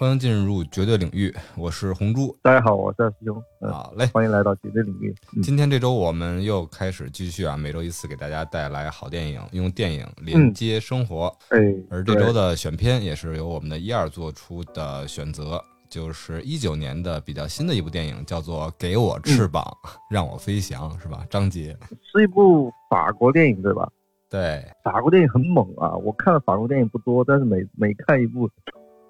欢迎进入绝对领域，我是红猪。大家好，我是二师兄。嗯，好嘞，欢迎来到绝对领域。嗯今天这周我们又开始继续啊，每周一次给大家带来好电影，用电影连接生活。哎，而这周的选片也是由我们的一二做出的选择，就是一九年的比较新的一部电影，叫做《给我翅膀，让我飞翔》，是吧？张杰。是一部法国电影对吧？对，法国电影很猛啊！我看的法国电影不多，但是每每看一部，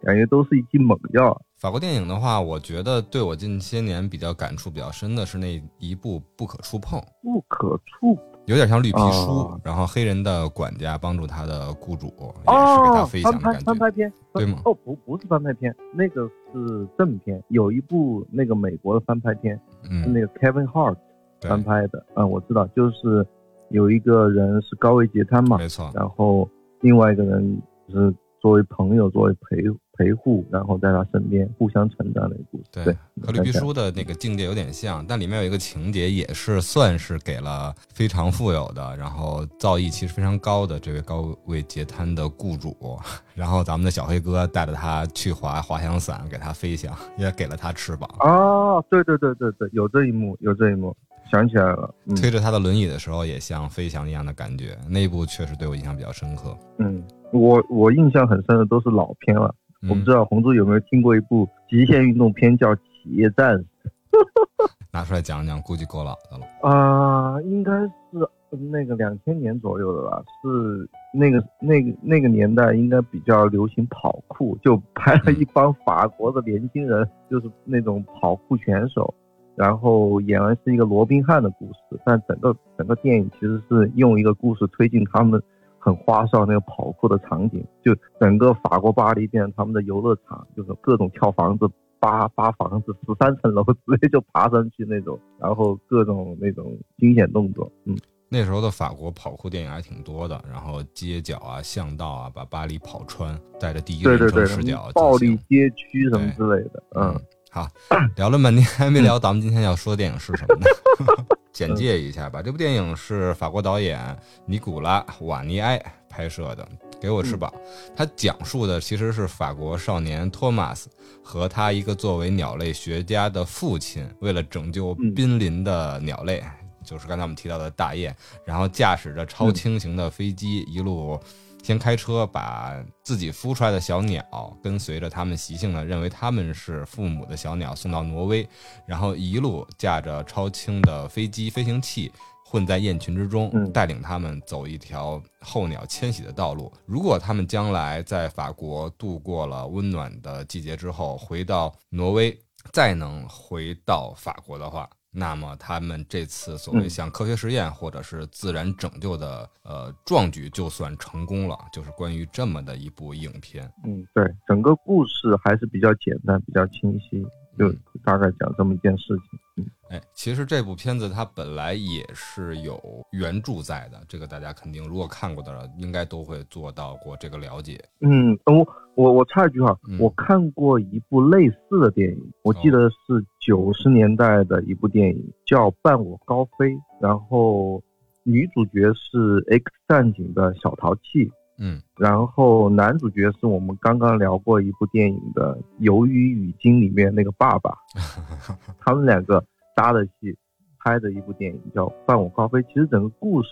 感觉都是一剂猛药。法国电影的话，我觉得对我近些年比较感触比较深的是那一部《不可触碰》，不可触有点像绿皮书，哦然后黑人的管家帮助他的雇主，也是给他哦飞，翔翻拍的感觉。翻拍片对吗哦，不不是翻拍片，那个是正片。有一部那个美国的翻拍片，是嗯，那个 Kevin Hart，翻拍的。嗯，我知道，就是有一个人是高位截瘫嘛，没错，然后另外一个人是作为朋友，作为陪陪护，然后在他身边互相成长的一个故事。对对，和绿皮书的那个境界有点像，但里面有一个情节也是算是给了非常富有的，然后造诣其实非常高的这位高位截瘫的雇主，然后咱们的小黑哥带着他去滑滑翔伞，给他飞翔，也给了他翅膀。哦，对对对对对，有这一幕，有这一幕，想起来了。嗯推着他的轮椅的时候，也像飞翔一样的感觉，那一部确实对我印象比较深刻。嗯，我我印象很深的都是老片了。我不嗯。知，道红猪有没有听过一部极限运动片叫《企业战。士 拿出来讲讲，估计够老的了。》啊、应该是那个两千年左右的吧，是那个那个那个年代应该比较流行跑酷，就拍了一帮法国的年轻人，就是那种跑酷选手，然后演完是一个罗宾汉的故事，但整个整个电影其实是用一个故事推进他们很花哨那个跑酷的场景，就整个法国巴黎变成他们的游乐场，就是各种跳房子。扒扒房子，十三层楼 直接就爬上去那种，然后各种那种惊险动作，嗯，那时候的法国跑酷电影还挺多的，然后街角啊、巷道啊，把巴黎跑穿，带着第一人对对对称视角，暴力街区什么之类的，嗯，好，聊了半天还没聊咱们今天要说的电影是什么呢？简介一下吧，这部电影是法国导演尼古拉瓦尼埃拍摄的，《给我翅膀》。它讲述的其实是法国少年托马斯和他一个作为鸟类学家的父亲，为了拯救嗯濒临的鸟类，就是刚才我们提到的大雁，然后驾驶着超轻型的飞机一路。先开车把自己孵出来的小鸟，跟随着他们习性呢认为他们是父母的小鸟送到挪威，然后一路驾着超轻的飞机飞行器混在雁群之中，嗯带领他们走一条候鸟迁徙的道路。如果他们将来在法国度过了温暖的季节之后，回到挪威，再能回到法国的话，那么他们这次所谓嗯像科学实验或者是自然拯救的呃壮举就算成功了，就是关于这么的一部影片。嗯，对，整个故事还是比较简单，比较清晰，就嗯大概讲这么一件事情。哎，其实这部片子它本来也是有原著在的，这个大家肯定如果看过的，应该都会做到过这个了解。嗯，我我我插一句哈，嗯我看过一部类似的电影，我记得是九十年代的一部电影，叫《伴我高飞》，然后女主角是 X 战警的小淘气，嗯然后男主角是我们刚刚聊过一部电影的《鱿鱼语经》里面那个爸爸，他们两个搭的戏拍的一部电影叫《伴我高飞》。其实整个故事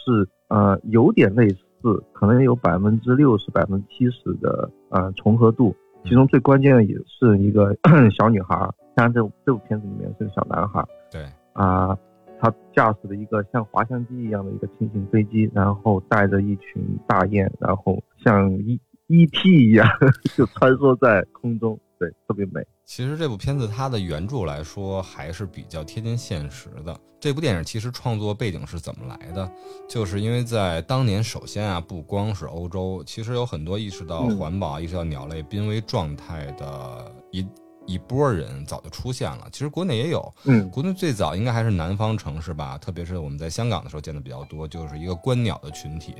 呃有点类似，可能有百分之六十、百分之七十的呃重合度。其中最关键的也是一个 小女孩，当然这部这部片子里面是个小男孩，对，啊、他驾驶了一个像滑翔机一样的一个轻型飞机，然后带着一群大雁，然后像 E E T 一样 就穿梭在空中，对，特别美。其实这部片子它的原著来说还是比较贴近现实的。这部电影其实创作背景是怎么来的？就是因为在当年，首先啊，不光是欧洲，其实有很多意识到嗯环保、意识到鸟类濒危状态的一一波人早就出现了。其实国内也有，嗯国内最早应该还是南方城市吧，特别是我们在香港的时候见的比较多，就是一个观鸟的群体。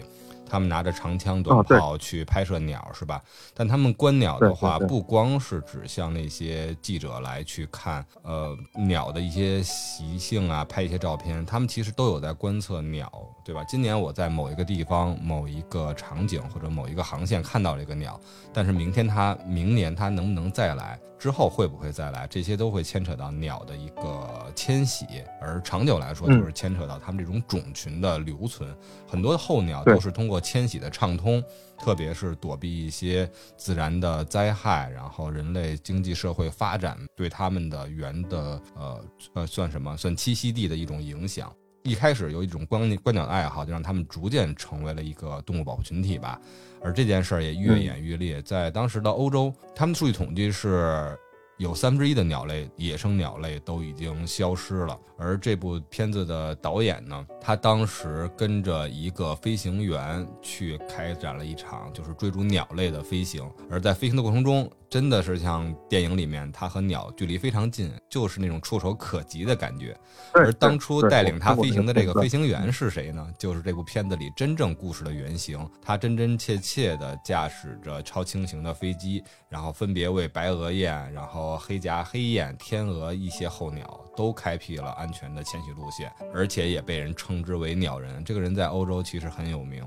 他们拿着长枪短炮去拍摄鸟，是吧？但他们观鸟的话，不光是指向那些记者来去看，呃，鸟的一些习性啊，拍一些照片，他们其实都有在观测鸟，对吧？今年我在某一个地方、某一个场景或者某一个航线看到这个鸟，但是明天它、明年它能不能再来，之后会不会再来，这些都会牵扯到鸟的一个迁徙，而长久来说，嗯就是牵扯到它们这种种群的留存。很多的候鸟都是通过迁徙的畅通，特别是躲避一些自然的灾害，然后人类经济社会发展对它们的原的呃呃算什么算栖息地的一种影响。一开始有一种观观鸟的爱好，就让他们逐渐成为了一个动物保护群体吧。而这件事儿也越演越烈，在当时的欧洲，他们数据统计是有三分之一的鸟类，野生鸟类都已经消失了。而这部片子的导演呢，他当时跟着一个飞行员去开展了一场就是追逐鸟类的飞行，而在飞行的过程中，真的是像电影里面，它和鸟距离非常近，就是那种触手可及的感觉。而当初带领它飞行的这个飞行员是谁呢？就是这部片子里真正故事的原型。他真真切切地驾驶着超轻型的飞机，然后分别为白额雁、然后黑颊黑雁、天鹅一些候鸟都开辟了安全的迁徙路线，而且也被人称之为鸟人。这个人在欧洲其实很有名。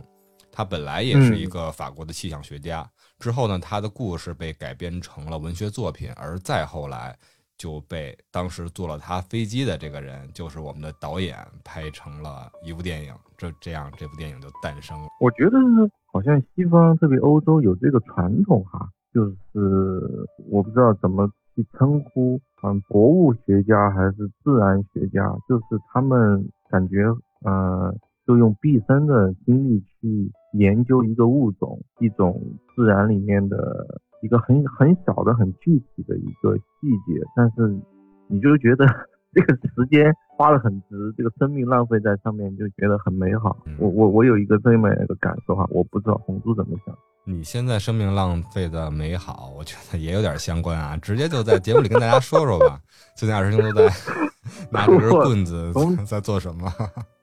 他本来也是一个法国的气象学家，之后呢，他的故事被改编成了文学作品，而再后来就被当时坐了他飞机的这个人，就是我们的导演，拍成了一部电影。这这样，这部电影就诞生了。我觉得好像西方，特别欧洲有这个传统哈，就是我不知道怎么去称呼，嗯，博物学家还是自然学家，就是他们感觉，呃，就用毕生的精力去研究一个物种，一种自然里面的一个很很小的、很具体的一个细节，但是你就觉得这个时间花的很值，这个生命浪费在上面，就觉得很美好。嗯我我我有一个这么一个感受哈，我不知道红猪怎么想。你现在生命浪费的美好，我觉得也有点相关啊。直接就在节目里跟大家说说吧。最近二师兄都在 拿着根棍子在做什么？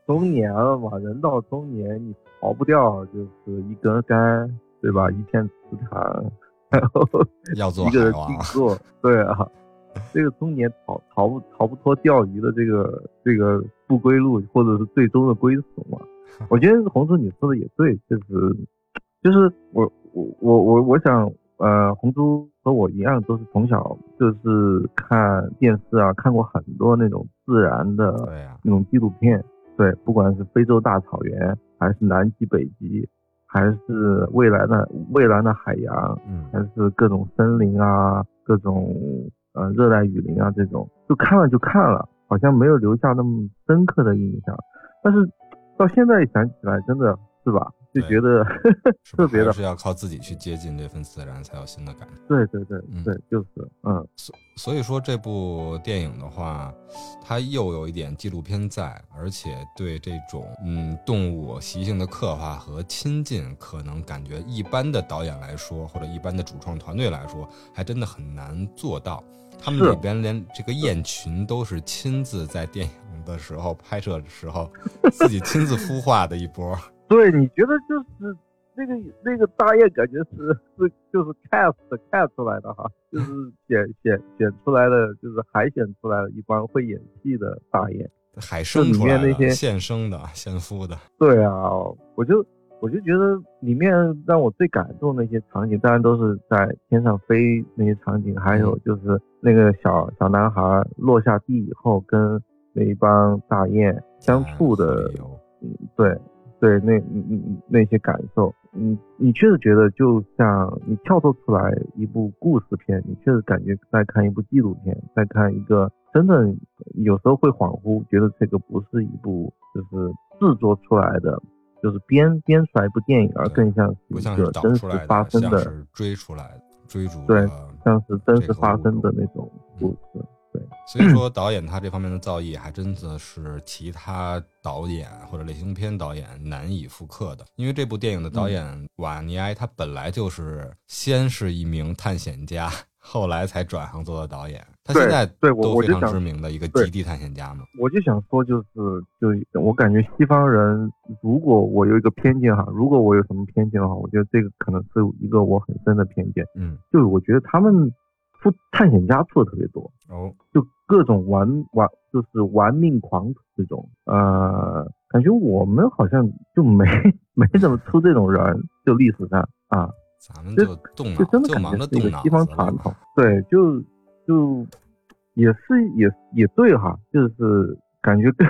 中年了嘛，人到中年，你逃不掉，就是一根杆，对吧？一片池塘，然后要做一个人静。坐，对啊，这个中年逃逃不逃不脱钓鱼的这个这个不归路，或者是最终的归宿嘛。我觉得红叔你说的也对，就是就是我我我我我想，呃，红叔和我一样，都是从小就是看电视啊，看过很多那种自然的那种纪录片，对，不管是非洲大草原，还是南极、北极，还是蔚蓝的蔚蓝的海洋，嗯还是各种森林啊，各种呃热带雨林啊，这种就看了就看了，好像没有留下那么深刻的印象。但是到现在想起来，真的是吧，就觉得 特别的是要靠自己去接近这份自然，才有新的感受。对对对嗯对，就是嗯所所以说这部电影的话，它又有一点纪录片在，而且对这种嗯动物习性的刻画和亲近，可能感觉一般的导演来说，或者一般的主创团队来说，还真的很难做到。他们里边连这个雁群都是亲自在电影的时候拍摄的时候，自己亲自孵化的一波。对，你觉得就是那个那个大雁，感觉是是就是 cast cast 出来的哈，就是选选选出来的，就是海选出来的一帮会演戏的大雁。海生出来的，里面那些现生的、现孵的，对啊，我就我就觉得里面让我最感动的那些场景，当然都是在天上飞那些场景，还有就是那个小小男孩落下地以后跟那一帮大雁相处的嗯，对，对，那嗯嗯嗯那些感受，你，你确实觉得就像你跳脱出来一部故事片，你确实感觉在看一部纪录片，在看一个真正有时候会恍惚，觉得这个不是一部就是制作出来的，就是编编出来一部电影，而更像是一个真实发生的，追出来的，追逐对像是真实发生的那种故事。对，所以说，导演他这方面的造诣还真的是其他导演或者类型片导演难以复刻的。因为这部电影的导演瓦尼埃，他本来就是先是一名探险家，后来才转行做的导演。他现在对我都非常知名的一个极地探险家嘛。我就想说，就是就我感觉西方人，如果我有一个偏见哈，如果我有什么偏见的话，我觉得这个可能是一个我很深的偏见，嗯，就是我觉得他们出探险家出的特别多，哦，就各种玩玩就是玩命狂这种，呃，感觉我们好像就没 没怎么出这种人，就历史上啊，这咱们就动脑就，真的感觉是一个西方传统，对，就就也是也也对哈，就是感觉跟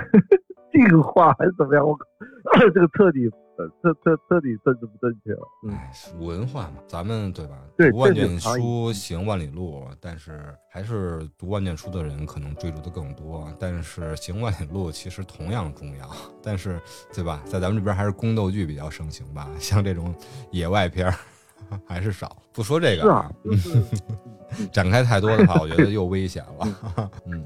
这个话还是怎么样，我靠，这个彻底呃彻彻彻底政治不正确了，嗯，哎，文化嘛，咱们对吧？对读万卷书，行万里路，但是还是读万卷书的人可能追逐的更多。但是行万里路其实同样重要，但是对吧？在咱们这边还是宫斗剧比较盛行吧，像这种野外片儿 还是少。不说这个，是啊，就是展开太多的话，我觉得又危险了。嗯，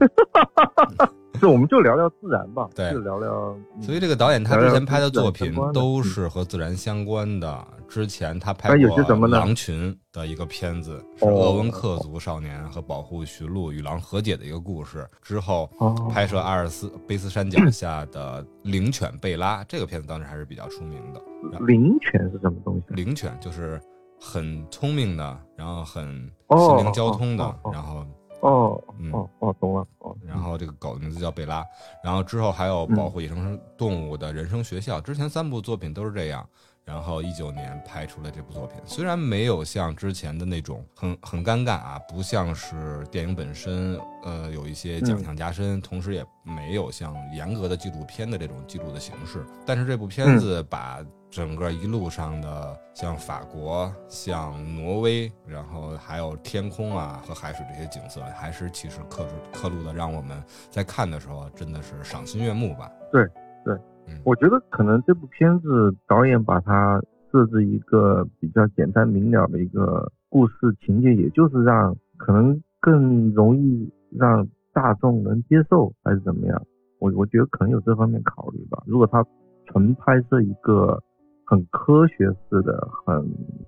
就我们就聊聊自然吧，对就聊聊，嗯所以这个导演他之前拍的作品都是和自然相关的。之前他拍过《狼群》的一个片子，是哦鄂温克族少年和保护驯鹿与狼和解的一个故事。之后哦拍摄阿尔斯卑斯山脚下的灵犬贝拉，这个片子当时还是比较出名的。灵犬是什么东西？灵犬就是很聪明的，然后很哦心灵交通的然后哦嗯哦哦，懂了，哦，然后这个狗的名字叫贝拉，然后之后还有保护野生动物的人生学校，之前三部作品都是这样。然后一九年拍出了这部作品，虽然没有像之前的那种很很尴尬啊，不像是电影本身，呃，有一些奖项加深，同时也没有像严格的纪录片的这种记录的形式。但是这部片子把整个一路上的像法国、像挪威，然后还有天空啊和海水这些景色，还是其实刻出刻录的，让我们在看的时候真的是赏心悦目吧。对对我觉得可能这部片子导演把它设置一个比较简单明了的一个故事情节，也就是让可能更容易让大众能接受，还是怎么样？我我觉得可能有这方面考虑吧。如果他纯拍摄一个很科学式的、很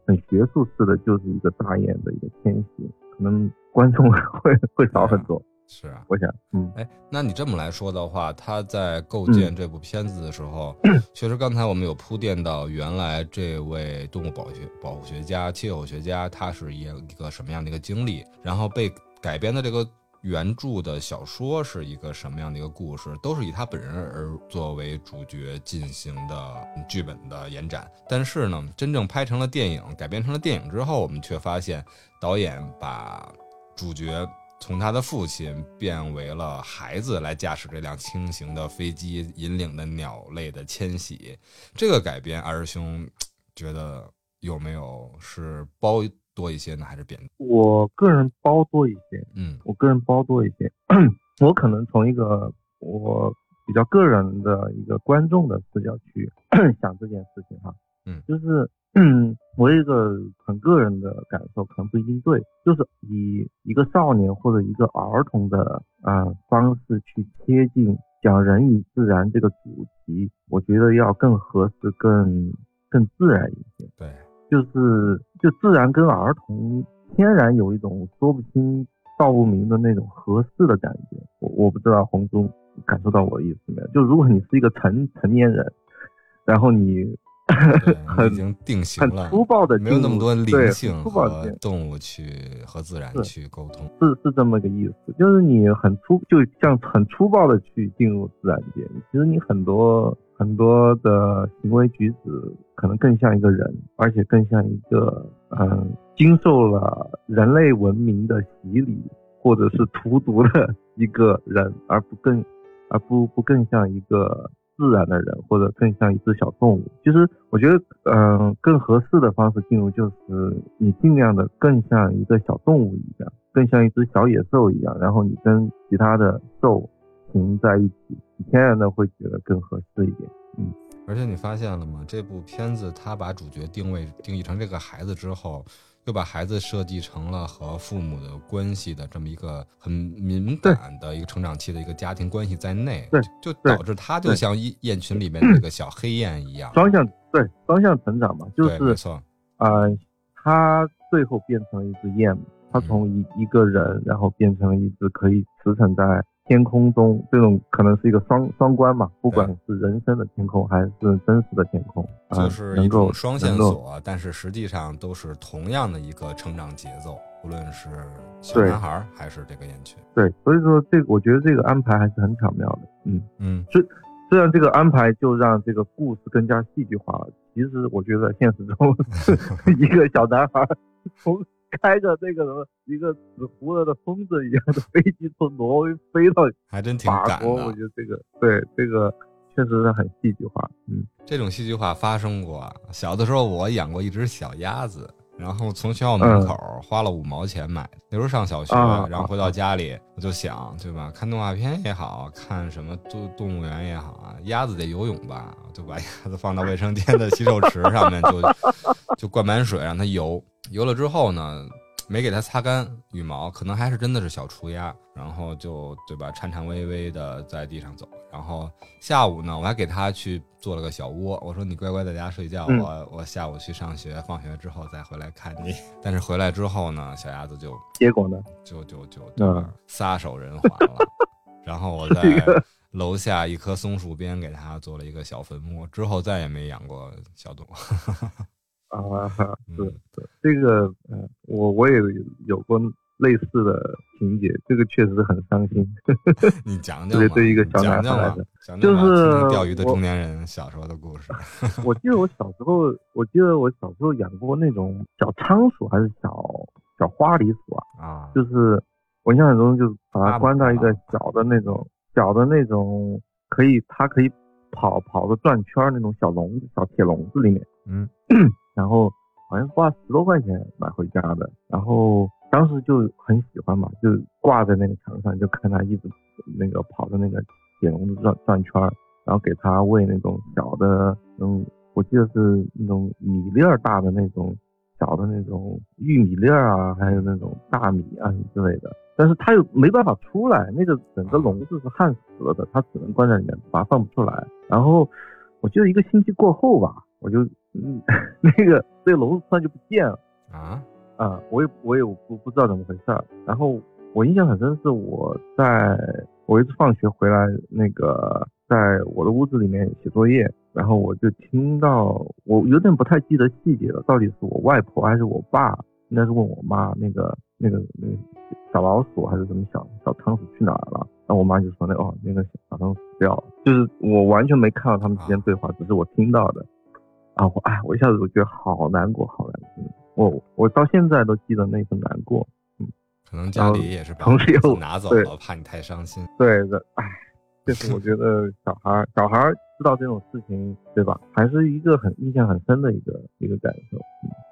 很学术式的，就是一个大雁的一个迁徙，可能观众 会会少很多。是啊，我想，嗯，哎，那你这么来说的话，他在构建这部片子的时候，确实刚才我们有铺垫到，原来这位动物保学保护学家、气候学家，他是一一个什么样的一个经历，然后被改编的这个原著的小说是一个什么样的一个故事，都是以他本人而作为主角进行的剧本的延展。但是呢，真正拍成了电影，改编成了电影之后，我们却发现导演把主角。从他的父亲变为了孩子来驾驶这辆轻型的飞机，引领的鸟类的迁徙。这个改编，二师兄觉得有没有是包多一些呢，还是扁？我个人包多一些，嗯。我个人包多一些，我可能从一个我比较个人的一个观众的视角去 想这件事情哈，嗯。就是嗯，我有一个很个人的感受，可能不一定对，就是以一个少年或者一个儿童的呃方式去贴近讲人与自然这个主题，我觉得要更合适、更更自然一些。对，就是就自然跟儿童天然有一种说不清道不明的那种合适的感觉。我我不知道红猪感受到我的意思没有？就如果你是一个成成年人，然后你 很已经定型了很，粗暴的没有那么多灵性和动物去和自然去沟通。是是这么个意思，就是你很粗，就像很粗暴的去进入自然界，其实你很多很多的行为举止可能更像一个人，而且更像一个嗯，经受了人类文明的洗礼或者是荼毒的一个人，而不更而不不更像一个自然的人，或者更像一只小动物。其实我觉得，嗯、更合适的方式进入就是你尽量的更像一个小动物一样，更像一只小野兽一样，然后你跟其他的兽行在一起，天然的会觉得更合适一点。嗯。而且你发现了吗？这部片子它把主角定位定义成这个孩子之后，又把孩子设计成了和父母的关系的这么一个很敏感的一个成长期的一个家庭关系在内，对就导致他就像雁雁群里面那个小黑雁一样，双向对双向成长嘛，就对，没是错，呃，他最后变成了一只雁，他从一一个人，然后变成一只可以驰骋在天空中，这种可能是一个双双关嘛，不管是人生的天空还是真实的天空，啊就是一种双线索，但是实际上都是同样的一个成长节奏，无论是小男孩儿还是这个燕群。对，所以说这个我觉得这个安排还是很巧妙的，嗯。嗯，虽然这个安排就让这个故事更加戏剧化了，其实我觉得现实中 一个小男孩从 开着那个什么一个纸糊了的疯子一样的飞机从挪威飞到还真挺赶法国，我。觉得这个对这个确实是很戏剧化，嗯这种戏剧化发生过啊。小的时候我养过一只小鸭子，然后从学校门口花了五毛钱买的。那时候上小学，啊然后回到家里我就想，对吧？看动画片也好看什么动动物园也好啊，鸭子得游泳吧，就把鸭子放到卫生间的洗手池上面，就就灌满水让它游。游了之后呢，没给它擦干羽毛，可能还是真的是小雏鸭，然后就对吧，颤颤巍巍的在地上走。然后下午呢，我还给它去做了个小窝，我说你乖乖在家睡觉，嗯我我下午去上学，放学之后再回来看你。但是回来之后呢，小鸭子就结果呢，就就就嗯撒手人寰了。然后我在楼下一棵松树边给它做了一个小坟墓，之后再也没养过小动物。啊，是嗯是这个，嗯，我我也有有过类似的情节，这个确实很伤心。你讲讲特别嘛，对一个小男孩来说，讲讲嘛就是钓鱼的中年人小时候的故事。我记得我小时候，我记得我小时候养过那种小仓鼠还是小小花狸鼠啊，啊，就是我印象中就是把它关到一个啊小的那种小的那种可以它可以跑跑的转圈那种小笼子小铁笼子里面，嗯，然后好像花十多块钱买回家的，然后当时就很喜欢嘛，就挂在那个墙上，就看它一直那个跑的那个铁笼子转转圈儿，然后给它喂那种小的，嗯，我记得是那种米粒儿大的那种小的那种玉米粒儿啊，还有那种大米啊之类的。但是它又没办法出来，那个整个笼子是焊死了的，它只能关在里面，把它放不出来。然后我记得一个星期过后吧，我就嗯，那个那个笼子突然就不见了。啊，啊，我也我也不不知道怎么回事儿。然后我印象很深，是我在我一次放学回来，那个在我的屋子里面写作业，然后我就听到，我有点不太记得细节了，到底是我外婆还是我爸，应该是问我妈那个那个那个小老鼠还是什么小小仓鼠去哪儿了？然后我妈就说那哦那个小仓鼠死掉了，就是我完全没看到他们之间对话，只是我听到的。啊，我哎，我一下子我觉得好难过，好难过。嗯我我到现在都记得那份难过。嗯可能家里也是把同时又拿走了，怕你太伤心。对的，哎，就是我觉 得小孩儿小孩儿知道这种事情，对吧？还是一个很印象很深的一个一个感受。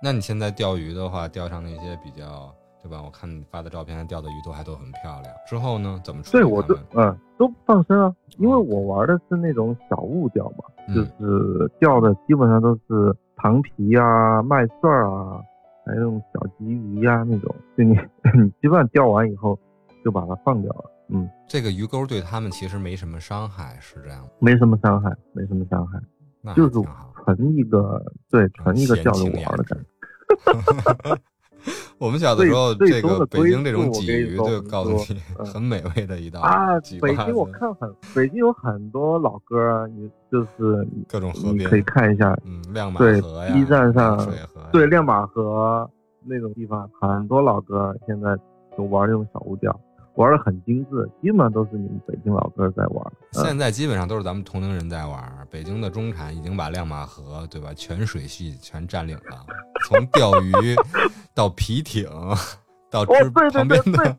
那你现在钓鱼的话，钓上那些比较，对吧？我看你发的照片，钓的鱼都还都很漂亮。之后呢，怎么处理对，我都？嗯都放生啊，因为我玩的是那种小物钓嘛，就嗯是钓的基本上都是糖皮啊、麦穗儿啊，还有那种小鲫鱼呀、那种，就你 你基本上钓完以后就把它放掉了，嗯，这个鱼钩对他们其实没什么伤害，是这样吗？没什么伤害，没什么伤害，那就是。纯一个对纯一个钓着情雅致玩的感觉。我们小的时候，这个北京这种鲫鱼就告诉你，嗯很美味的一 道啊北京我看很，北京有很多老歌儿，你就是各种河边你可以看一下，嗯，亮马河呀 B 站上对，亮马河那种地方，很多老歌现在都玩这种小物钓，玩的很精致，基本上都是你们北京老哥在玩。嗯现在基本上都是咱们同龄人在玩。北京的中产已经把亮马河，对吧？全水系全占领了，从钓鱼到皮艇，到旁边的，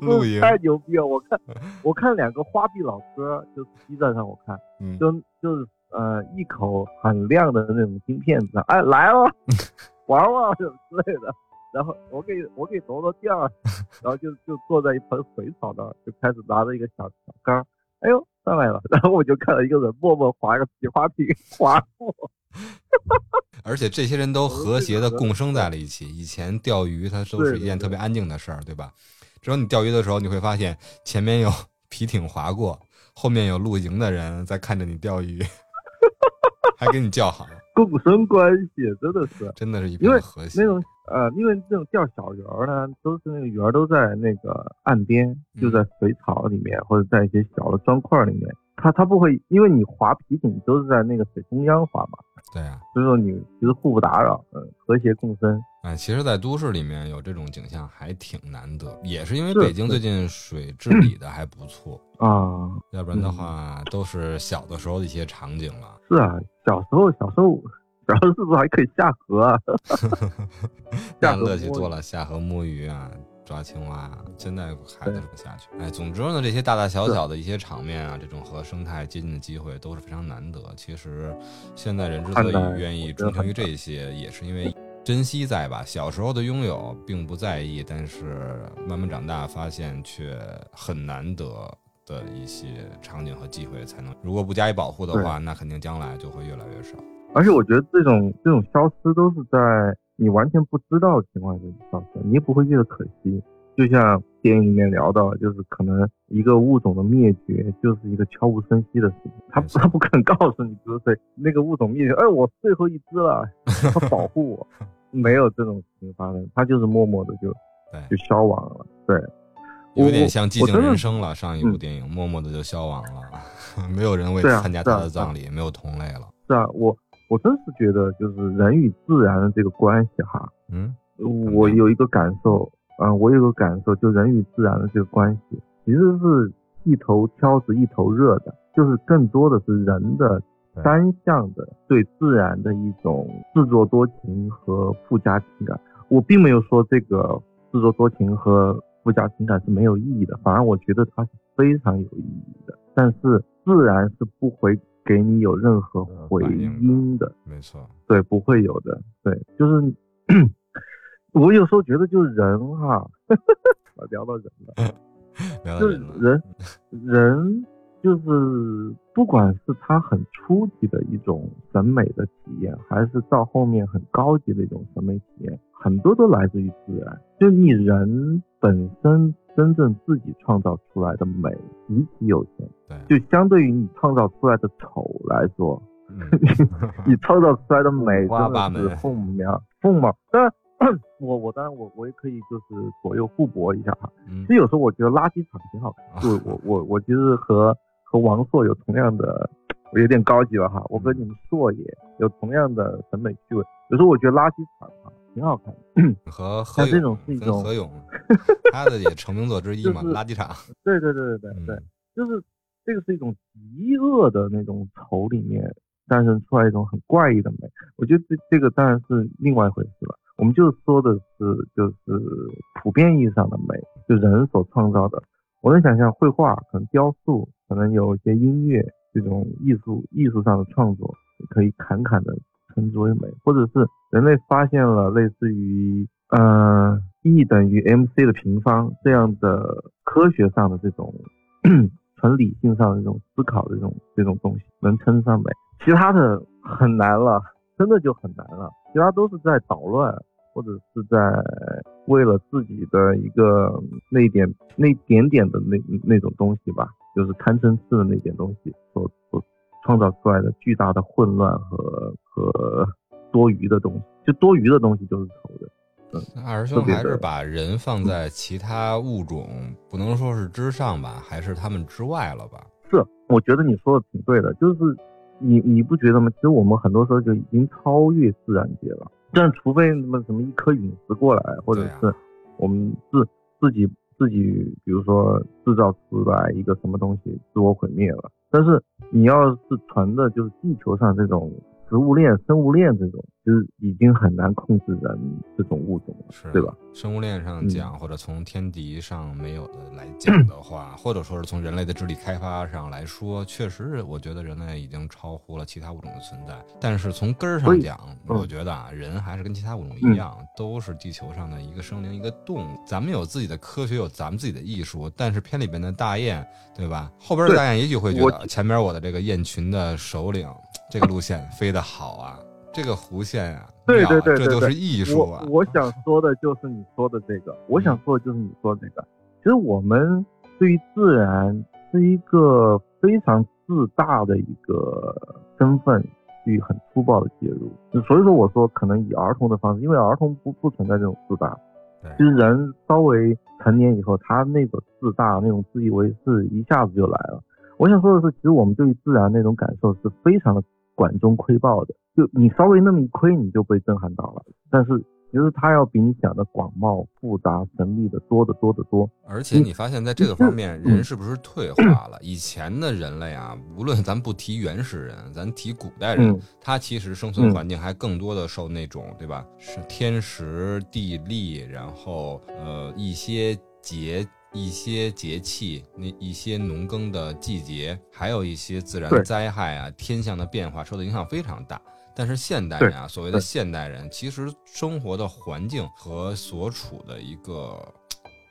露营太牛逼了！我看我看两个花臂老哥，就是 B 站上我看，嗯，就就是呃一口很亮的那种金片子，哎来了，玩玩什么之类的。然后我给我给挪挪地儿，然后就就坐在一盆水草那儿，就开始拿着一个小小竿儿，哎呦上来了，然后我就看到一个人默默划个皮划艇划过，而且这些人都和谐的共生在 了一起。以前钓鱼它都是一件特别安静的事儿，对吧？只有你钓鱼的时候，你会发现前面有皮艇划过，后面有露营的人在看着你钓鱼，还给你叫好，共生关系真的是。真的是一因为片和谐那。种呃，因为这种钓小鱼儿呢，都是那个鱼儿都在那个岸边，就在水草里面，或者在一些小的砖块里面。它它不会，因为你划皮艇都是在那个水中央划嘛，对啊，所以说你其实互不打扰，嗯，和谐共生。哎，其实，在都市里面有这种景象还挺难得，也是因为北京最近水治理的还不错，啊，要不然的话都是小的时候的一些场景了。是啊，小时候小时候小时候是不是还可以下河啊？下河让乐趣摸鱼多了，下河摸鱼啊，抓青蛙啊，现在孩子是不下去。哎，总之呢，这些大大小小的一些场面啊，这种和生态接近的机会都是非常难得。其实，现在人之所以愿意钟情于这些，也是因为珍惜在吧。小时候的拥有并不在意，但是慢慢长大发现却很难得。的一些场景和机会才能，如果不加以保护的话，那肯定将来就会越来越少。而且我觉得这种这种消失都是在你完全不知道的情况下消失，你也不会觉得可惜。就像电影里面聊到，就是可能一个物种的灭绝就是一个悄无声息的事情，他他不肯告诉你，比如说那个物种灭绝，哎，我最后一只了，他保护我，没有这种事情发生，他就是默默的就对就消亡了。对，有点像《寂静人生》了，上一部嗯电影默默的就消亡了，没有人为参加他的葬礼，没有同类了。是啊，我我真是觉得就是人与自然的这个关系哈，嗯，我有一个感受，嗯、我有个感受，就人与自然的这个关系，其实是一头挑子一头热的，就是更多的是人的单向的对自然的一种自作多情和附加情感。我并没有说这个自作多情和附加情感是没有意义的，反而我觉得它是非常有意义的。但是自然是不会给你有任何回音的，没错，对，不会有的。对，就是 我有时候觉得，就是人哈，我聊到人了，就是聊到人了，人，人就是不管是他很初级的一种审美的体验，还是到后面很高级的一种审美体验，很多都来自于自然。就你人本身真正自己创造出来的美极其有限，对，就相对于你创造出来的丑来说，嗯 你创造出来的美五花真的是凤毛凤毛。当然，我我当然我我也可以就是左右互搏一下哈。嗯其实有时候我觉得垃圾场挺好看，就我 我我其实和和王朔有同样的，我有点高级了哈。我跟你们朔也有同样的审美趣味。有时候我觉得垃圾场哈挺好看的。和何勇像这种是一种跟何勇，他的也成名作之一嘛，就是垃圾场。对对对对对对，嗯就是这个是一种极恶的那种丑里面诞生出来一种很怪异的美。我觉得这这个当然是另外一回事了。我们就说的是就是普遍意义上的美，就人所创造的。我能想象绘画、可能雕塑、可能有一些音乐这种艺术艺术上的创作，可以侃侃的称之为美，或者是人类发现了类似于呃 E 等于 mc 的平方这样的科学上的这种 纯理性上的这种思考的这种这种东西，能称上美。其他的很难了，真的就很难了。其他都是在捣乱，或者是在为了自己的一个那点那点点的那那种东西吧，就是贪嗔痴的那点东西所所创造出来的巨大的混乱和和多余的东西，就多余的东西就是丑的。那二师兄还是把人放在其他物种，不能说是之上吧，还是他们之外了吧？是，我觉得你说的挺对的，就是你你不觉得吗？其实我们很多时候就已经超越自然界了，但除非什么什么一颗陨石过来，或者是我们自自己自己，比如说制造出来一个什么东西自我毁灭了，但是你要是纯的，就是地球上这种食物链、生物链这种，就是已经很难控制人这种物种了，是对吧？生物链上嗯讲，或者从天敌上没有的来讲的话，或者说是从人类的智力开发上来说，确实是我觉得人类已经超乎了其他物种的存在。但是从根儿上讲，嗯我觉得啊，人还是跟其他物种一样，都是地球上的一个生灵，一个动物。咱们有自己的科学，有咱们自己的艺术，但是片里边的大雁，对吧？后边的大雁也许会觉得前边我的这个雁群的首领，这个路线飞得好啊，这个弧线啊，对对对对对这就是艺术啊我。我想说的就是你说的这个，我想说的就是你说的这个。其实我们对于自然是一个非常自大的一个身份去很粗暴的介入。就所以说我说可能以儿童的方式，因为儿童不不存在这种自大，其实人稍微成年以后，他那个自大、那种自以为是一下子就来了。我想说的是，其实我们对于自然那种感受是非常的管中窥豹的，就你稍微那么一亏，你就被震撼到了。但是其实它要比你想的广袤、复杂、神秘的多得多得多。而且你发现在这个方面，嗯人是不是退化了？以前的人类啊，无论咱不提原始人，咱提古代人，嗯他其实生存嗯环境还更多的受那种对吧？是天时地利，然后呃一些节。一些节气，那一些农耕的季节，还有一些自然灾害啊、天象的变化，受的影响非常大。但是现代人啊，所谓的现代人，其实生活的环境和所处的一个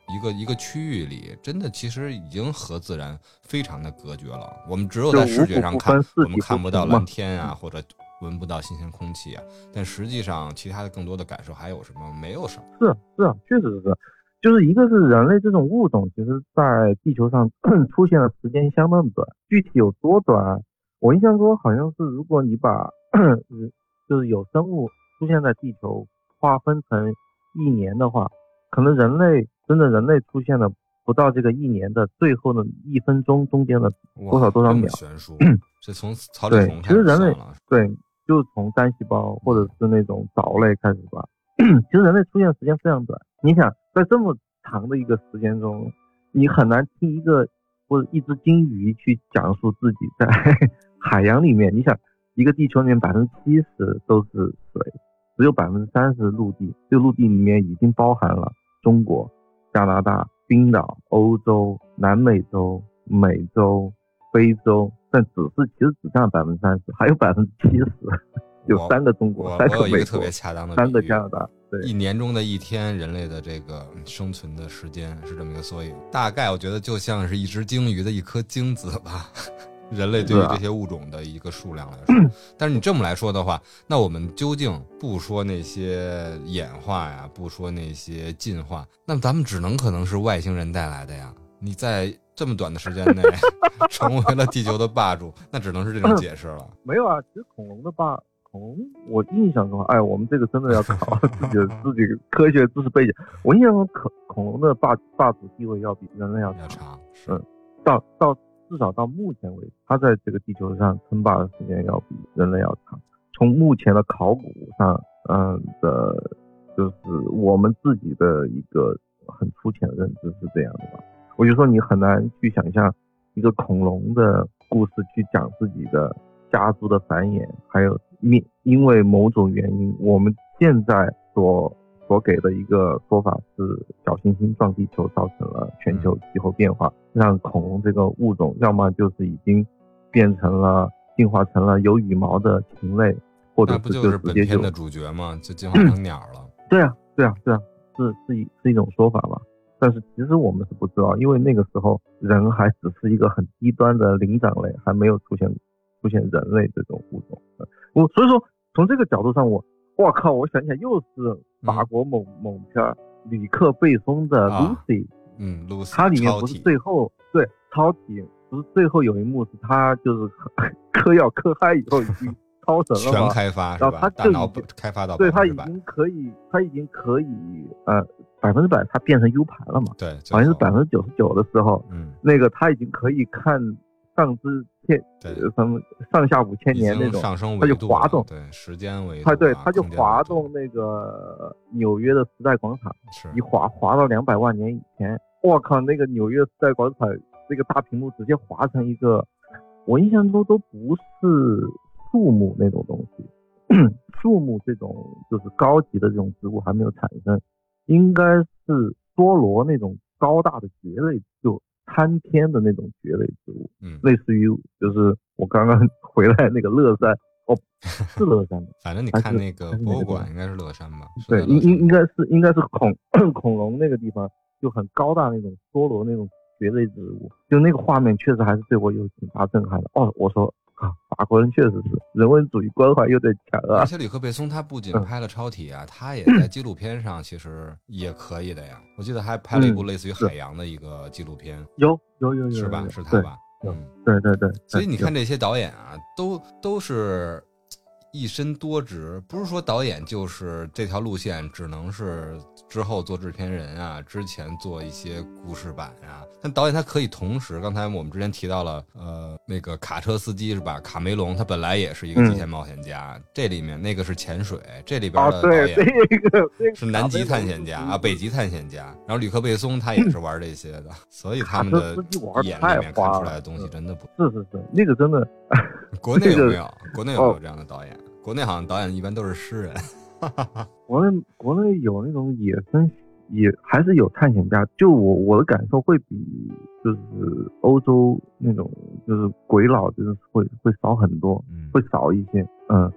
一个一个区域里，真的其实已经和自然非常的隔绝了。我们只有在视觉上看我们看不到蓝天啊，或者闻不到新鲜空气啊。但实际上，其他的更多的感受还有什么？没有什么。是啊是啊，确实是，就是一个是人类这种物种，其实在地球上 出现的时间相当短，具体有多短，我印象中好像是如果你把嗯 就是有生物出现在地球划分成一年的话，可能人类真的人类出现了不到这个一年的最后的一分钟中间的多少多少秒悬殊，这从草里对虫开始其实人类。对，就是从单细胞或者是那种藻类开始吧。其实人类出现时间非常短，你想在这么长的一个时间中，你很难听一个或者一只鲸鱼去讲述自己在 海洋里面。你想，一个地球里面百分之七十都是水，只有百分之三十陆地，这个陆地里面已经包含了中国、加拿大、冰岛、欧洲、南美洲、美洲、非洲，但只是其实只占百分之三十，还有百分之七十，有三个中国，我三个美国特别，恰当的三个加拿大，对，一年中的一天，人类的这个生存的时间是这么一个缩影。大概我觉得就像是一只鲸鱼的一颗精子吧，人类对于这些物种的一个数量来说。但是你这么来说的话，那我们究竟不说那些演化呀，不说那些进化，那咱们只能可能是外星人带来的呀。你在这么短的时间内 成为了地球的霸主，那只能是这种解释了。没有啊，其实恐龙的霸恐龙，我印象中，哎，我们这个真的要考自己的自己的科学知识背景。我印象中，恐恐龙的霸霸主地位要比人类要要长，长是嗯到到至少到目前为止，它在这个地球上称霸的时间要比人类要长。从目前的考古上，嗯的，就是我们自己的一个很粗浅的认知是这样的吧。我就说你很难去想象一个恐龙的故事去讲自己的家族的繁衍，还有因因为某种原因，我们现在所所给的一个说法是小行星撞地球造成了全球气候变化，让恐龙这个物种要么就是已经变成了进化成了有羽毛的禽类，或者不是就是直接就本片的主角吗？就进化成 鸟了。对啊，对啊，对啊，是是一是一种说法吧。但是其实我们是不知道，因为那个时候人还只是一个很低端的灵长类，还没有出现出现人类这种物种。我所以说从这个角度上我，我靠，我想起来又是法国某某片儿吕克贝松的啊 Lucy，、嗯，Lucy 它里面不是最后对超体不是最后有一幕是他就是 嗑药嗑嗨以后已经 超神了全？开发是吧？然后他大脑就已经开发到对，他已经可以，他已经可以，呃，百分之百，它变成 U 盘了嘛？对，好像是百分之九十九的时候，嗯，那个他已经可以看上知千对，呃什么上下五千年那种，经上升它就滑动对时间维度啊，他对，他就滑动那个纽约的时代广场，是。一滑滑到两百万年以前，我靠，那个纽约时代广场那个大屏幕直接滑成一个，我印象中都不是树木那种东西，树木这种就是高级的这种植物还没有产生，应该是梭罗那种高大的蕨类，就参天的那种蕨类植物，嗯，类似于就是我刚刚 回来那个乐山，哦，是乐山吗。反正你看那个博物馆应该是乐山吧？是对，应应应该是应该是恐 恐龙那个地方就很高大那种梭罗那种蕨类植物，就那个画面确实还是对我有挺大震撼的。哦，我说国人确实是人文主义关怀有点强啊而。且吕克贝松他不仅嗯拍了超体啊，他也在纪录片上其实也可以的呀。我记得还拍了一部嗯类似于海洋的一个纪录片，有有有有是吧？是他吧？嗯。对对对。所以你看这些导演啊，都都是一身多职，不是说导演就是这条路线只能是之后做制片人啊，之前做一些故事版啊。但导演他可以同时，刚才我们之前提到了，呃，那个卡车司机是吧？卡梅隆他本来也是一个极限冒险家，这里面那个是潜水，这里边的导演是南极探险家啊，北极探险家。然后吕克贝松他也是玩这些的，所以他们的眼里面看出来的东西真的不是是是，那个真的。国内有没有？国内有没有这样的导演？国内好像导演一般都是诗人。国 内国内有那种野生，也还是有探险家。就我我的感受会比就是欧洲那种就是鬼佬就是会会少很多，会少一些。嗯，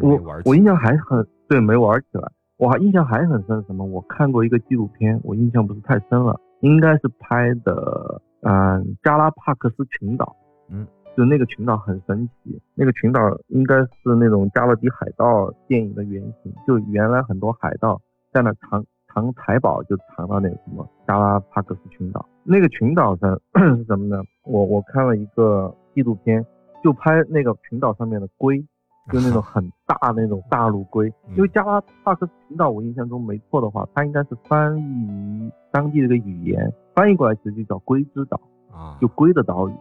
我我印象还很对，没玩起来。我还印象还很深，什么？我看过一个纪录片，我印象不是太深了，应该是拍的嗯加拉帕克斯群岛。嗯。就那个群岛很神奇，那个群岛应该是那种加勒比海盗电影的原型。就原来很多海盗在那藏藏财宝，就藏到那个什么加拉帕克斯群岛。那个群岛上 是什么呢？我我看了一个纪录片，就拍那个群岛上面的龟，就那种很 大那种大陆龟。因为加拉帕克斯群岛，我印象中没错的话，它应该是翻译于当地的一个语言，翻译过来其实就叫龟之岛啊，就龟的岛屿。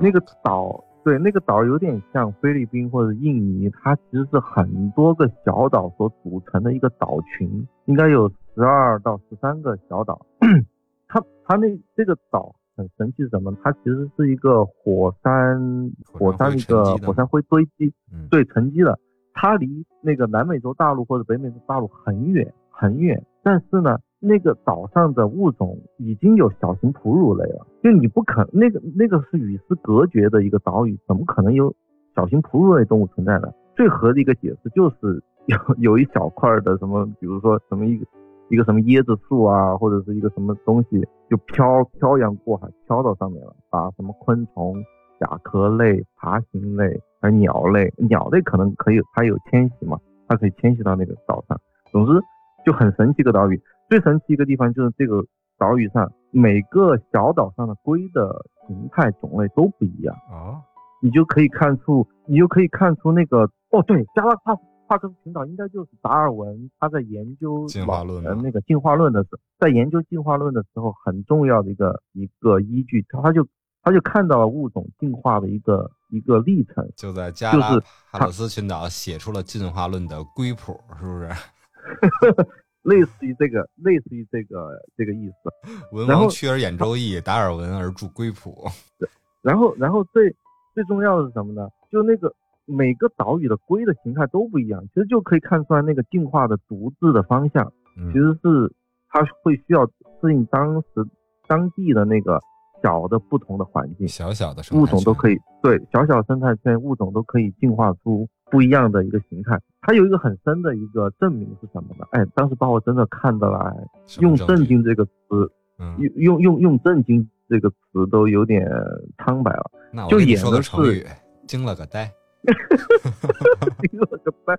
那个岛，对，那个岛有点像菲律宾或者印尼，它其实是很多个小岛所组成的一个岛群，应该有十二到十三个小岛。它它那这个岛很神奇是什么？它其实是一个火山火山一个火山灰堆积，对，沉积的。它离那个南美洲大陆或者北美洲大陆很远很远，但是呢。那个岛上的物种已经有小型哺乳类了，就你不可那个那个是与世隔绝的一个岛屿，怎么可能有小型哺乳类动物存在呢？最合的一个解释就是 有有一小块的什么，比如说什么一个一个什么椰子树啊，或者是一个什么东西就飘漂洋过海飘到上面了，把什么昆虫、甲壳类、爬行类还有鸟类，鸟类可能可以它有迁徙嘛，它可以迁徙到那个岛上。总之就很神奇一个岛屿。最神奇一个地方就是这个岛屿上每个小岛上的龟的形态种类都不一样啊，你就可以看出，你就可以看出那个哦，对，加拉帕帕克斯群岛应该就是达尔文他在研究进化论的那个进化论的时候，在研究进化论的时候很重要的一个一个依据，他就他就看到了物种进化的一个一个历程，就在加拉帕克斯群岛写出了进化论的龟谱，是不是？类似于这个，类似于这个这个意思。文王屈而演周易，达尔文而著龟谱。然后，然后最最重要的是什么呢？就那个每个岛屿的龟的形态都不一样，其实就可以看出来那个进化的独自的方向，其实是它会需要适应当时当地的那个小的不同的环境，小小的物种都可以对小小生态圈物种都可以进化出。不一样的一个形态，它有一个很深的一个证明是什么呢？哎，当时把我真的看的来，用“震惊”这个词，用用用用“震惊”这个词都有点苍白了。就演的是惊了个呆，惊了个呆，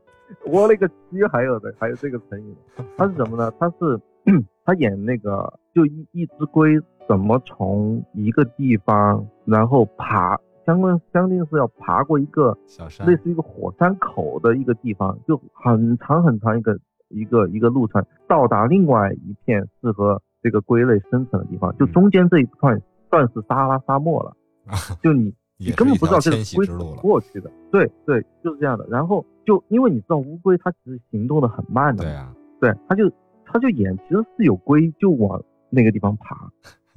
我勒个去！还有的还有这个成语，它是什么呢？它是 他演那个就一一只龟怎么从一个地方然后爬。相关相定是要爬过一个小山，类似一个火山口的一个地方，就很长很长一个一个一个路程，到达另外一片适合这个龟类生存的地方。就中间这一段算是撒哈拉沙漠了，就你你根本不知道这个龟怎么过去的。对对，就是这样的。然后就因为你知道乌龟它其实行动的很慢的，对啊，对，它就它就眼其实是有龟就往那个地方爬，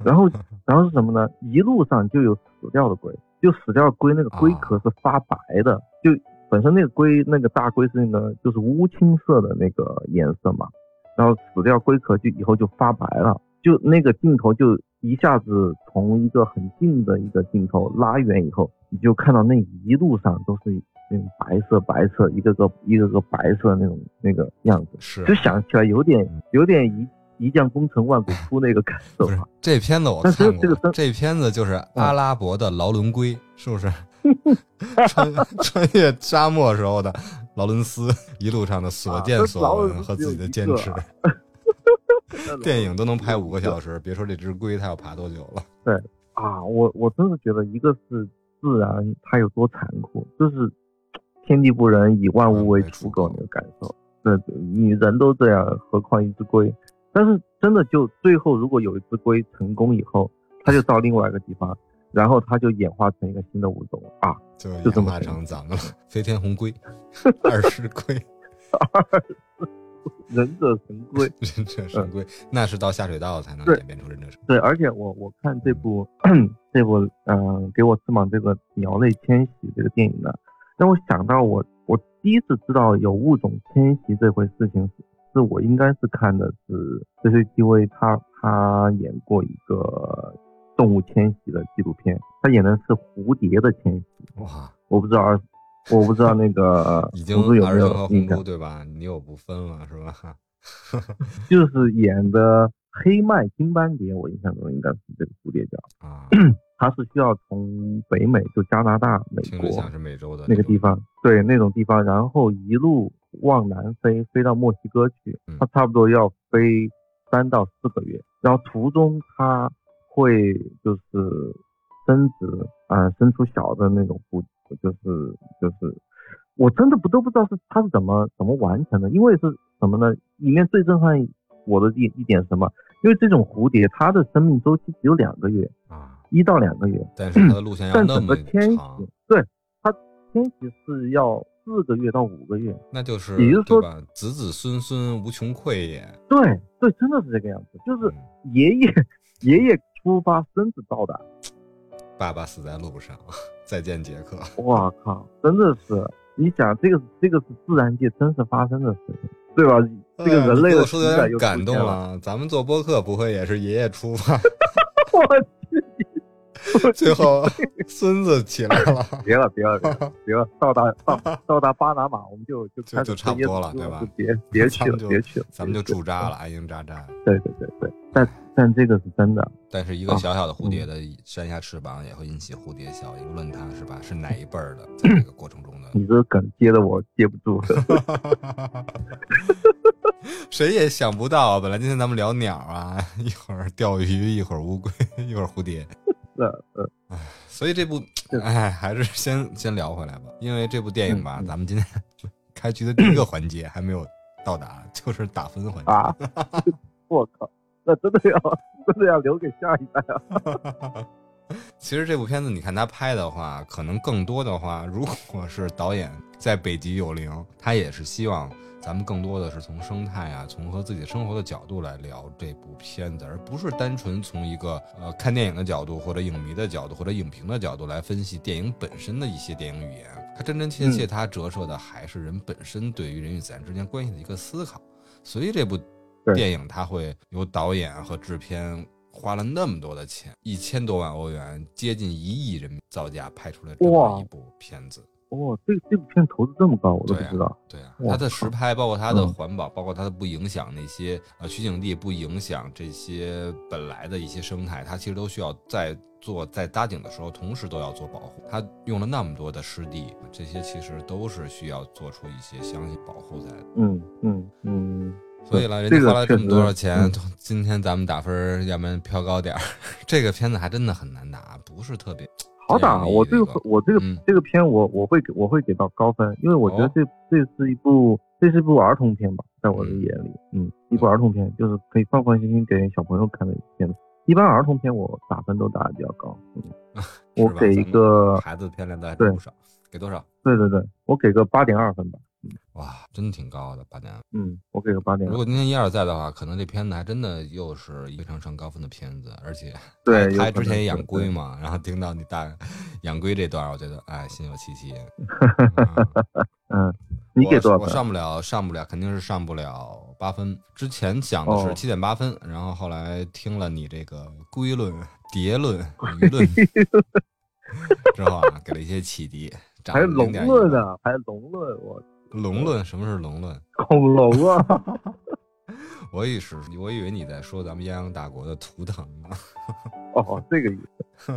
然后 然后是什么呢？一路上就有死掉的龟。就死掉龟那个龟壳是发白的，就本身那个龟那个大龟是那个就是乌青色的那个颜色嘛，然后死掉龟壳就以后就发白了，就那个镜头就一下子从一个很近的一个镜头拉远以后，你就看到那一路上都是那种白色白色一个个一个个白色那种那个样子，是就想起来有点有点一。一将功成万骨枯那个感受。不是这片子我看过，这个这片子就是阿拉伯的劳伦龟，是不是？穿 穿越沙漠时候的劳伦斯，一路上的所见所闻和自己的坚持。电影都能拍五个小时，别说这只龟它要爬多久了。对啊，我我真的觉得，一个是自然它有多残酷，就是天地不仁，以万物为刍狗为刍狗那个感受。对，你人都这样，何况一只龟？但是真的就最后，如果有一只龟成功以后，它就到另外一个地方，然后它就演化成一个新的物种啊，就就这么演化成咱们了，飞天红龟，二十龟，二忍者神龟。忍者神龟，那是到下水道才能演变出忍者神。对，而且我我看这部 这部嗯、给我翅膀这个鸟类迁徙这个电影呢，让我想到我我第一次知道有物种迁徙这回事情是是我应该是看的是 CCTV 他他演过一个动物迁徙的纪录片，他演的是蝴蝶的迁徙，哇，我不知道儿我不知道那个 已经有没有印象红，对吧？你有不分了是吧？就是演的黑麦金斑蝶，我印象中应该是这个蝴蝶叫。啊，它是需要从北美，就加拿大、美国听着像是美洲的那个地方，对那种地方，然后一路往南飞，飞到墨西哥去嗯，它差不多要飞三到四个月，然后途中它会就是生殖，啊，生出小的那种蝴，就是就是，我真的不都不知道是它是怎么怎么完成的，因为是什么呢？里面最震撼我的一一点是什么？因为这种蝴蝶它的生命周期只有两个月，啊，一到两个月，但是它的路线 要那么整个迁长徙，，对它迁徙是要四个月到五个月。那就是也就是说对吧？子子孙孙无穷匮也。对对，真的是这个样子，就是嗯爷爷爷爷出发，孙子到达。爸爸死在路上，再见杰克。哇靠，真的是，你想这个这个是自然界真实发生的事情，对吧？这个人类我说的有点感动了。了。咱们做播客不会也是爷爷出发，我去，最后孙子起来了？别了别了别了 别了，到达到到达巴拿马，我们就就就就差不多了对吧别别去了咱们就别去了，咱们就驻扎了，安营扎寨。对对对对，但但这个是真的，但是一个啊小小的蝴蝶的扇下翅膀也会引起蝴蝶效应，论它是吧？是哪一辈儿的，在这个过程中的你这梗接的我接不住。谁也想不到，本来今天咱们聊鸟啊，一会儿钓鱼，一会儿乌龟，一会儿蝴蝶，是呃，所以这部，是哎，还是先先聊回来吧，因为这部电影吧，嗯嗯咱们今天开局的第一个环节还没有到达，就是打分环节。啊，我靠，那真的要真的要留给下一代啊！其实这部片子，你看他拍的话，可能更多的话，如果是导演在北极有灵，他也是希望咱们更多的是从生态啊，从和自己生活的角度来聊这部片子，而不是单纯从一个呃看电影的角度，或者影迷的角度，或者影评的角度来分析电影本身的一些电影语言。它真真切切，嗯它折射的还是人本身对于人与自然之间关系的一个思考。所以这部电影它会由导演和制片花了那么多的钱，一千多万欧元，接近一亿人民造价拍出了这么一部片子。哇，这这部片投资这么高，我都不知道。对啊，哇它的实拍，包括它的嗯环保，包括它的不影响那些呃取景地，不影响这些本来的一些生态，它其实都需要在做在搭景的时候，同时都要做保护。它用了那么多的湿地，这些其实都是需要做出一些相应保护在的。嗯嗯嗯，所以了，人这个家花了这么多少钱嗯，今天咱们打分儿，要不然飘高点儿。这个片子还真的很难打，不是特别好打。我这个个我这个嗯这个片我我会给我会给到高分，因为我觉得哦这这是一部这是一部儿童片吧，在我的嗯眼里，嗯，一部儿童片就是可以放放心心给小朋友看的片子。一般儿童片我打分都打的比较高，嗯，我给一个孩子片量都还对真不少，给多少？对对对，我给个八点二分吧，哇，真挺高的八点。嗯，我给个八点。如果今天一二在的话，可能这片子还真的又是非常上高分的片子，而且 对有他之前也养龟嘛，然后听到你大 养龟这段，我觉得哎，心有戚戚。嗯嗯，你给多少分？我我上不了，上不了，肯定是上不了八分。之前想的是哦七点八分，然后后来听了你这个龟论、蝶论、舆论之后啊，给了一些启迪，还有龙0.1论呢，还有龙论，我龙论什么是龙论？恐龙啊！我以是，我以为你在说咱们泱泱大国的图腾呢。哦，这个意思。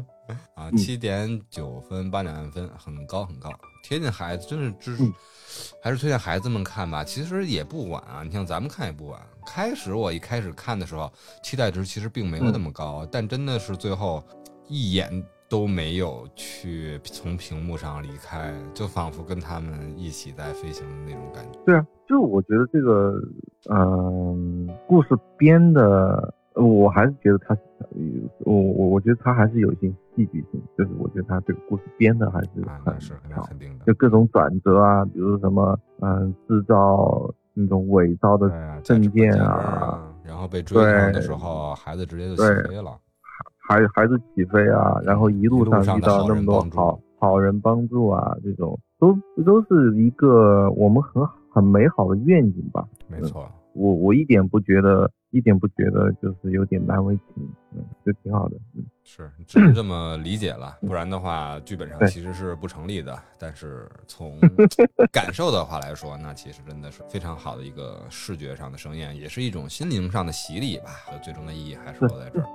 啊，嗯七点九分，八点二分，很高很高，贴近孩子，真是支持，嗯还是推荐孩子们看吧。其实也不晚啊，你像咱们看也不晚。开始我一开始看的时候，期待值其实并没有那么高，但真的是最后一眼都没有去从屏幕上离开，就仿佛跟他们一起在飞行的那种感觉。对啊，就我觉得这个，嗯、故事编的，呃我还是觉得他，我我我觉得他还是有一些戏剧性，就是我觉得他这个故事编的还是啊，很那是肯定的。就各种转折啊，比如什么，嗯、制造那种伪造的证件啊啊，，然后被追上的时候，孩子直接就起飞了。孩孩子起飞啊，然后一路上遇到那么多好好人帮助啊，这种都都是一个我们很很美好的愿景吧。没错，我我一点不觉得，一点不觉得就是有点难为情，嗯，就挺好的。嗯，是只能这么理解了，不然的话，剧本上其实是不成立的。但是从 感受的话来说，那其实真的是非常好的一个视觉上的盛宴，也是一种心灵上的洗礼吧。和最终的意义还是落在这儿。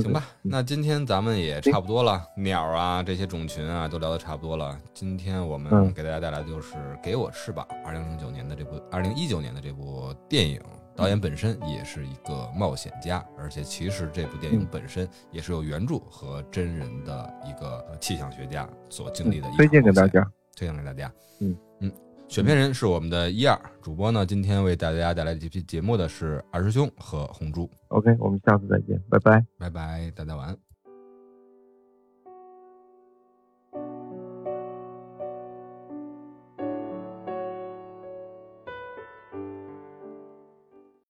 行吧，嗯那今天咱们也差不多了，鸟啊这些种群啊都聊得差不多了。今天我们嗯给大家带来的就是《给我翅膀》，二零零九年的这部，二零一九年的这部电影。导演本身也是一个冒险家，而且其实这部电影嗯本身也是有原著和真人的一个呃气象学家所经历的一场推荐给大家。推荐给大家。嗯嗯，选片人是我们的一二主播呢，今天为大家带来这期节目的是二师兄和红珠。OK，我们下次再见，拜拜。拜拜，大家晚安。